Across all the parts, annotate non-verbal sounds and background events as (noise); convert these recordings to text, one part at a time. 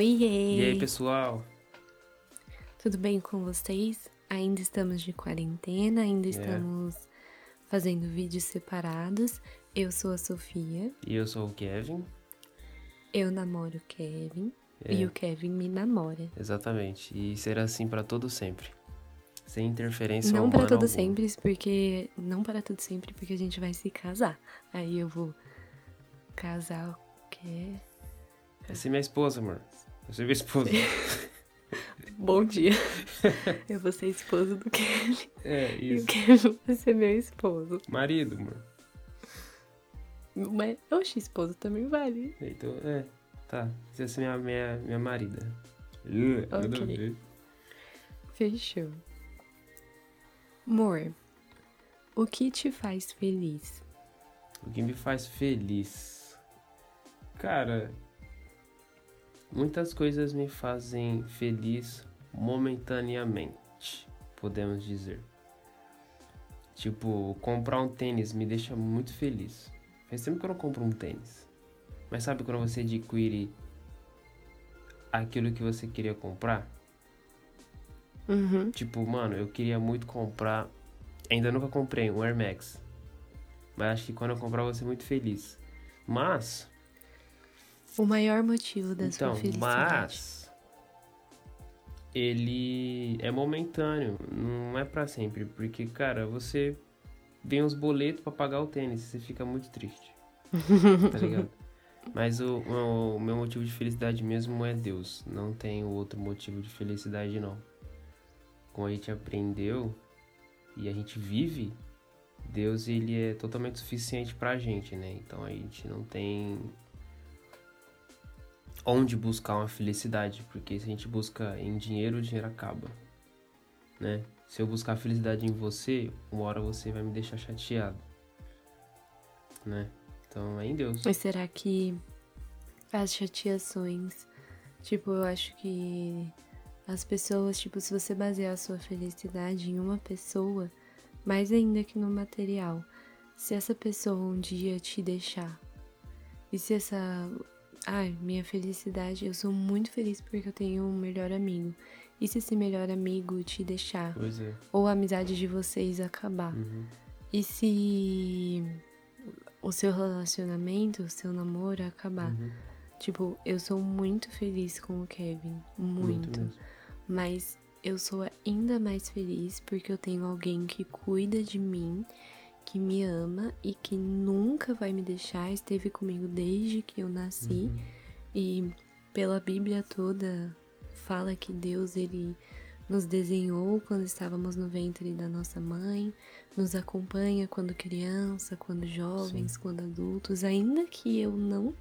Oiê! E aí, pessoal? Tudo bem com vocês? Ainda estamos de quarentena, ainda É. estamos fazendo vídeos separados. Eu sou a Sofia, E eu sou o Kevin. eu namoro o Kevin É. e o Kevin me namora. Exatamente. E será assim pra todo sempre. Sem interferência Não para todo alguma. sempre, porque não para todo sempre, porque a gente vai se casar. Aí eu vou casar o quê? Essa é minha esposa, amor. Eu sou minha esposa. (laughs) Bom dia. eu vou ser esposa do Kevin é, e o isso. Kevin vai ser meu esposo. Marido, amor. Mas, oxe, esposo também vale. Então, é. Tá. Você vai ser minha, minha, minha marida. Nada a Ok. ver. Fechou. Amor, o que te faz feliz? O que me faz feliz? Cara, muitas coisas me fazem feliz momentaneamente, podemos dizer. Tipo, comprar um tênis me deixa muito feliz. Faz tempo que eu não compro um tênis. Mas sabe quando você adquire aquilo que você queria comprar? Uhum. Tipo, mano, eu queria muito comprar. Ainda nunca comprei um Air Max. Mas acho que quando eu comprar eu vou ser muito feliz. Mas, O maior motivo da então, sua felicidade. mas. Ele é momentâneo, não é pra sempre. Porque, cara, você vem os boletos pra pagar o tênis, você fica muito triste. tá ligado? (laughs) Mas o, o, o meu motivo de felicidade mesmo é Deus. Não tem outro motivo de felicidade, não. Como a gente aprendeu e a gente vive, Deus ele é totalmente suficiente pra gente, né? Então a gente não tem onde buscar uma felicidade, porque se a gente busca em dinheiro, o dinheiro acaba, né? Se eu buscar felicidade em você, uma hora você vai me deixar chateado, né? Então é em Deus. Mas será que as chateações, tipo, eu acho que as pessoas, tipo, se você basear a sua felicidade em uma pessoa, mais ainda que no material, se essa pessoa um dia te deixar, e se essa. Ai, minha felicidade, eu sou muito feliz porque eu tenho um melhor amigo. E se esse melhor amigo te deixar? É. Ou a amizade de vocês acabar? Uhum. E se o seu relacionamento, o seu namoro acabar? Uhum. Tipo, eu sou muito feliz com o Kevin. Muito. mesmo. Mas eu sou ainda mais feliz porque eu tenho alguém que cuida de mim, que me ama e que nunca vai me deixar. Esteve comigo desde que eu nasci. Uhum. E pela Bíblia toda fala que Deus ele nos desenhou quando estávamos no ventre da nossa mãe, nos acompanha quando criança, quando jovens, quando adultos, ainda que eu não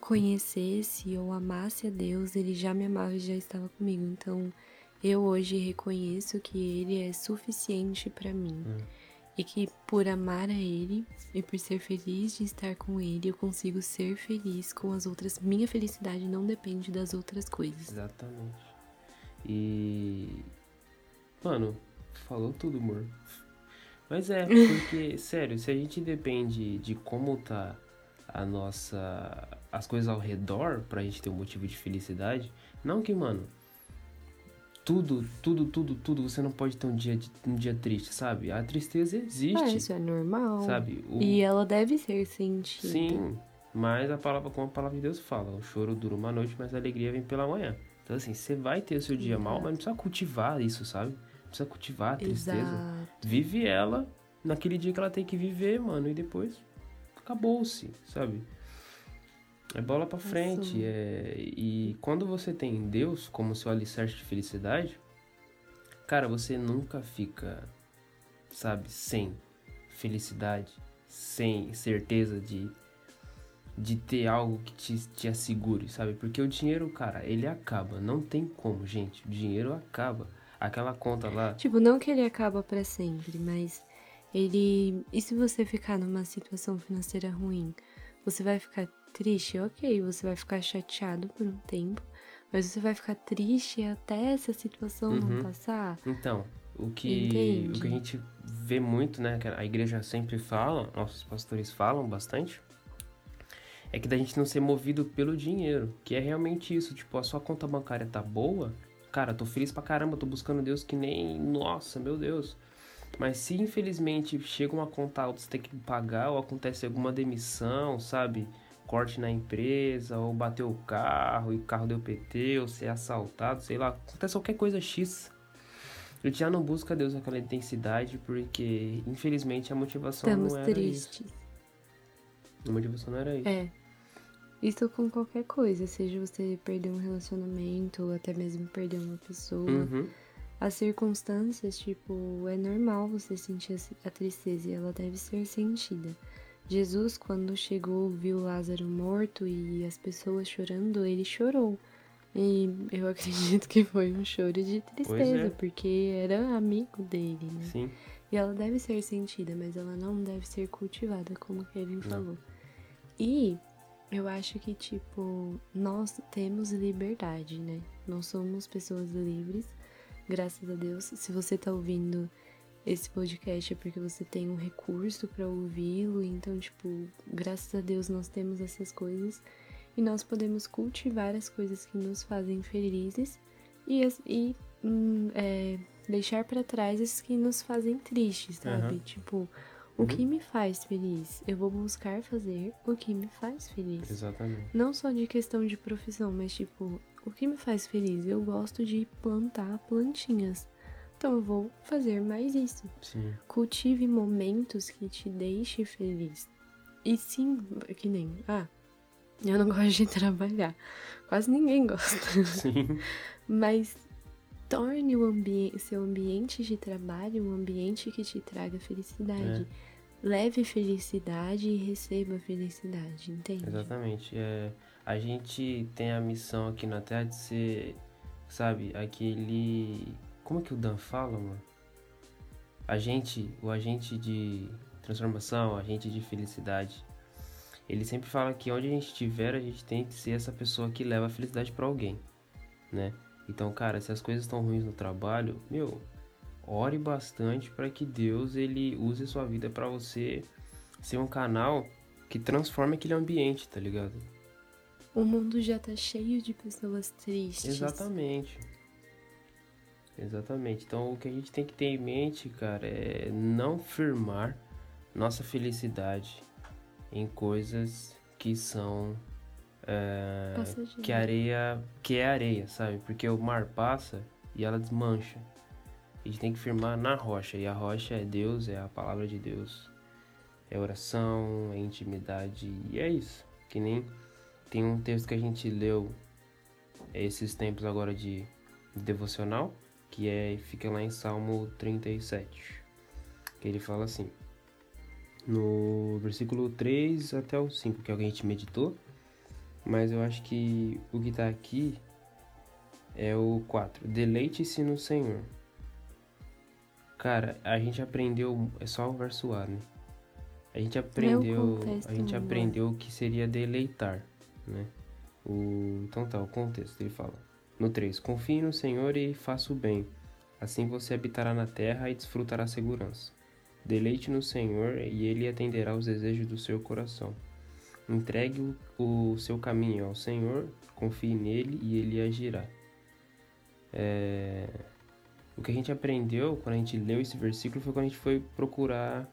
conhecesse ou amasse a Deus, ele já me amava e já estava comigo. Então, eu hoje reconheço que ele é suficiente para mim. Hum. E que por amar a ele e por ser feliz de estar com ele, eu consigo ser feliz com as outras. Minha felicidade não depende das outras coisas. Exatamente. E. Mano, falou tudo, amor. Mas é, porque, (laughs) sério, se a gente depende de como tá a nossa. as coisas ao redor pra gente ter um motivo de felicidade, não que, mano. Tudo, tudo, tudo, tudo, você não pode ter um dia, um dia triste, sabe? A tristeza Ah, existe, isso é normal. sabe? O- E ela deve ser sentida. Sim, mas a palavra, como a palavra de Deus fala, o choro dura uma noite, mas a alegria vem pela manhã. Então, assim, você vai ter o seu dia mal, mas não precisa cultivar isso, sabe? Não precisa cultivar a tristeza. Exato. Vive ela naquele dia que ela tem que viver, mano, e depois acabou-se, sabe? É bola pra frente. Isso. É... E quando você tem Deus como seu alicerce de felicidade, cara, você nunca fica, sabe, sem felicidade, sem certeza de, de ter algo que te, te assegure, sabe? Porque o dinheiro, cara, ele acaba. Não tem como, gente. O dinheiro acaba. Aquela conta lá. Tipo, não que ele acaba pra sempre, mas ele. E se você ficar numa situação financeira ruim? Você vai ficar triste? Ok, você vai ficar chateado por um tempo, mas você vai ficar triste até essa situação Uhum. não passar? Então, o que, Entende? o que a gente vê muito, né, que a igreja sempre fala, nossos pastores falam bastante, é que da gente não ser movido pelo dinheiro, que é realmente isso, tipo, a sua conta bancária tá boa, cara, tô feliz pra caramba, tô buscando Deus que nem, nossa, meu Deus. Mas se infelizmente chega uma conta alta, você tem que pagar, ou acontece alguma demissão, sabe? Corte na empresa, ou bateu o carro e o carro deu PT, ou ser assaltado, sei lá, acontece qualquer coisa X. Gente já não busca Deus naquela intensidade, porque infelizmente a motivação Estamos não era tristes. isso. A motivação não era isso. É. Isso com qualquer coisa, seja você perder um relacionamento ou até mesmo perder uma pessoa. Uhum. As circunstâncias, tipo, é normal você sentir a tristeza e ela deve ser sentida. Jesus, quando chegou, viu Lázaro morto e as pessoas chorando, ele chorou. E eu (laughs) acredito que foi um choro de tristeza, é. porque era amigo dele, né? Sim. E ela deve ser sentida, mas ela não deve ser cultivada, como Kevin falou. E eu acho que, tipo, nós temos liberdade, né? Nós somos pessoas livres, graças a Deus. Se você tá ouvindo esse podcast é porque você tem um recurso para ouvi-lo, então, tipo, graças a Deus nós temos essas coisas e nós podemos cultivar as coisas que nos fazem felizes e, e hum, é, deixar para trás as que nos fazem tristes, sabe? Aham. Tipo, o que me faz feliz? Eu vou buscar fazer o que me faz feliz. Exatamente. Não só de questão de profissão, mas tipo, o que me faz feliz? Eu gosto de plantar plantinhas. Então eu vou fazer mais isso. Sim. Cultive momentos que te deixem feliz. E sim, que nem, ah, eu não (laughs) gosto de trabalhar. Quase ninguém gosta. Sim. (laughs) Mas torne o seu ambiente de trabalho um ambiente que te traga felicidade. Leve felicidade e receba felicidade, entende? Exatamente. É, a gente tem a missão aqui na Terra de ser, sabe, aquele. Como é que o Dan fala, mano? Agente, o agente de transformação, agente de felicidade. Ele sempre fala que onde a gente estiver, a gente tem que ser essa pessoa que leva a felicidade pra alguém, né? Então, cara, se as coisas estão ruins no trabalho, meu, ore bastante para que Deus ele use a sua vida para você ser um canal que transforme aquele ambiente, tá ligado? O mundo já tá cheio de pessoas tristes. Exatamente. Exatamente. Então o que a gente tem que ter em mente, cara, é não firmar nossa felicidade em coisas que são é, que areia, que é areia, sabe? Porque o mar passa e ela desmancha. A gente tem que firmar na rocha e a rocha é Deus, é a palavra de Deus. É oração, é intimidade e é isso. Que nem tem um texto que a gente leu esses tempos agora de, de devocional, que é fica lá em Salmo 37. Que ele fala assim: no versículo 3 até o 5, que é o que a gente meditou, mas eu acho que o que tá aqui é o 4. Deleite-se no Senhor. Cara, a gente aprendeu, é só o verso A, né? A gente aprendeu, a gente aprendeu o que seria deleitar, né? O, então tá, o contexto, ele fala. No 3, confie no Senhor e faça o bem. Assim você habitará na terra e desfrutará segurança. Deleite no Senhor e ele atenderá aos desejos do seu coração. Entregue o, o seu caminho ao Senhor, confie nele e ele agirá. É, O que a gente aprendeu quando a gente leu esse versículo foi quando a gente foi procurar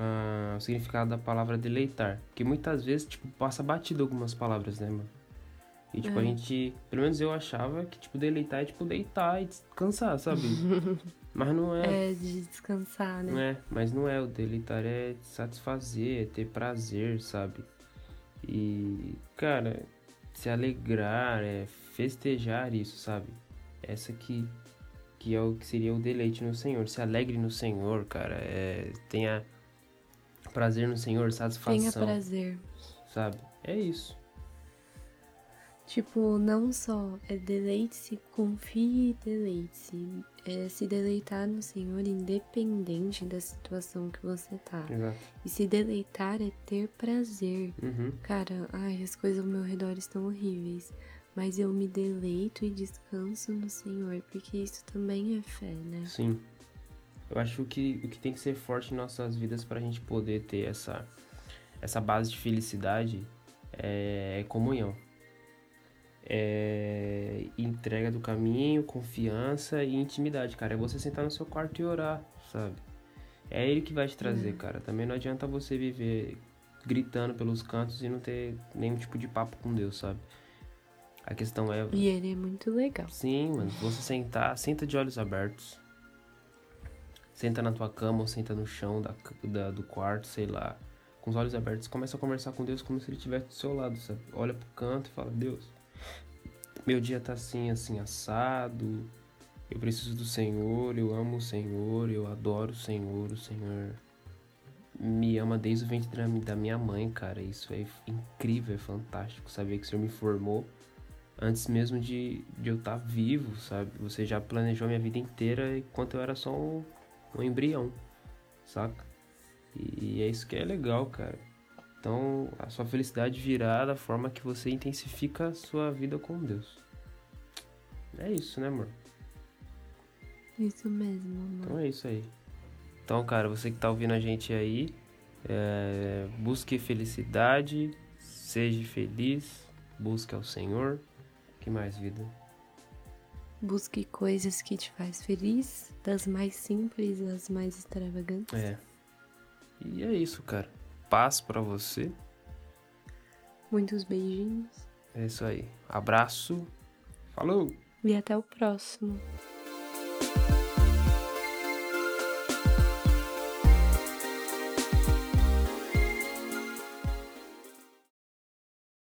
ah, o significado da palavra deleitar. Porque muitas vezes, tipo, passa batido algumas palavras, né, mano? E, tipo, a É. gente... Pelo menos eu achava que, tipo, deleitar é, tipo, deitar e descansar, sabe? (laughs) Mas não é. É de descansar, né? Não é, mas não é. O deleitar é satisfazer, é ter prazer, sabe? E, cara, se alegrar, é festejar isso, sabe? Essa que, que é o que seria o deleite no Senhor. Se alegre no Senhor, cara. É, tenha prazer no Senhor, Tenha satisfação, prazer. sabe? É isso. Tipo, não só é deleite-se, confie e deleite-se. É se deleitar no Senhor independente da situação que você tá. Exato. E se deleitar é ter prazer. Uhum. Cara, ai, as coisas ao meu redor estão horríveis. Mas eu me deleito e descanso no Senhor, porque isso também é fé, né? Sim. Eu acho que o que tem que ser forte em nossas vidas pra gente poder ter essa, essa base de felicidade é, é comunhão. É entrega do caminho, confiança e intimidade, cara. É você sentar no seu quarto e orar, sabe? É ele que vai te trazer, cara. Também não adianta você viver gritando pelos cantos e não ter nenhum tipo de papo com Deus, sabe? A questão é. E ele é muito legal. Sim, mano. Você sentar, senta de olhos abertos. Senta na tua cama ou senta no chão da, da, do quarto, sei lá. Com os olhos abertos, começa a conversar com Deus como se ele estivesse do seu lado, sabe? Olha pro canto e fala: Deus, meu dia tá assim, assim, assado. Eu preciso do Senhor, eu amo o Senhor, eu adoro o Senhor, o Senhor me ama desde o ventre da minha mãe, cara. Isso é incrível, é fantástico saber que o Senhor me formou antes mesmo de, de eu estar tá vivo, sabe? Você já planejou minha vida inteira enquanto eu era só um, um embrião, saca? E, é isso que é legal, cara. Então, a sua felicidade virá da forma que você intensifica a sua vida com Deus. É isso, né, amor? Isso mesmo, amor. Então é isso aí. Então, cara, você que tá ouvindo a gente aí, é, busque felicidade, seja feliz, busque ao Senhor. Que mais, vida? Busque coisas que te faz feliz, das mais simples às mais extravagantes. É. E é isso, cara. Paz para você. Muitos beijinhos. É isso aí. Abraço. Falou. E até o próximo.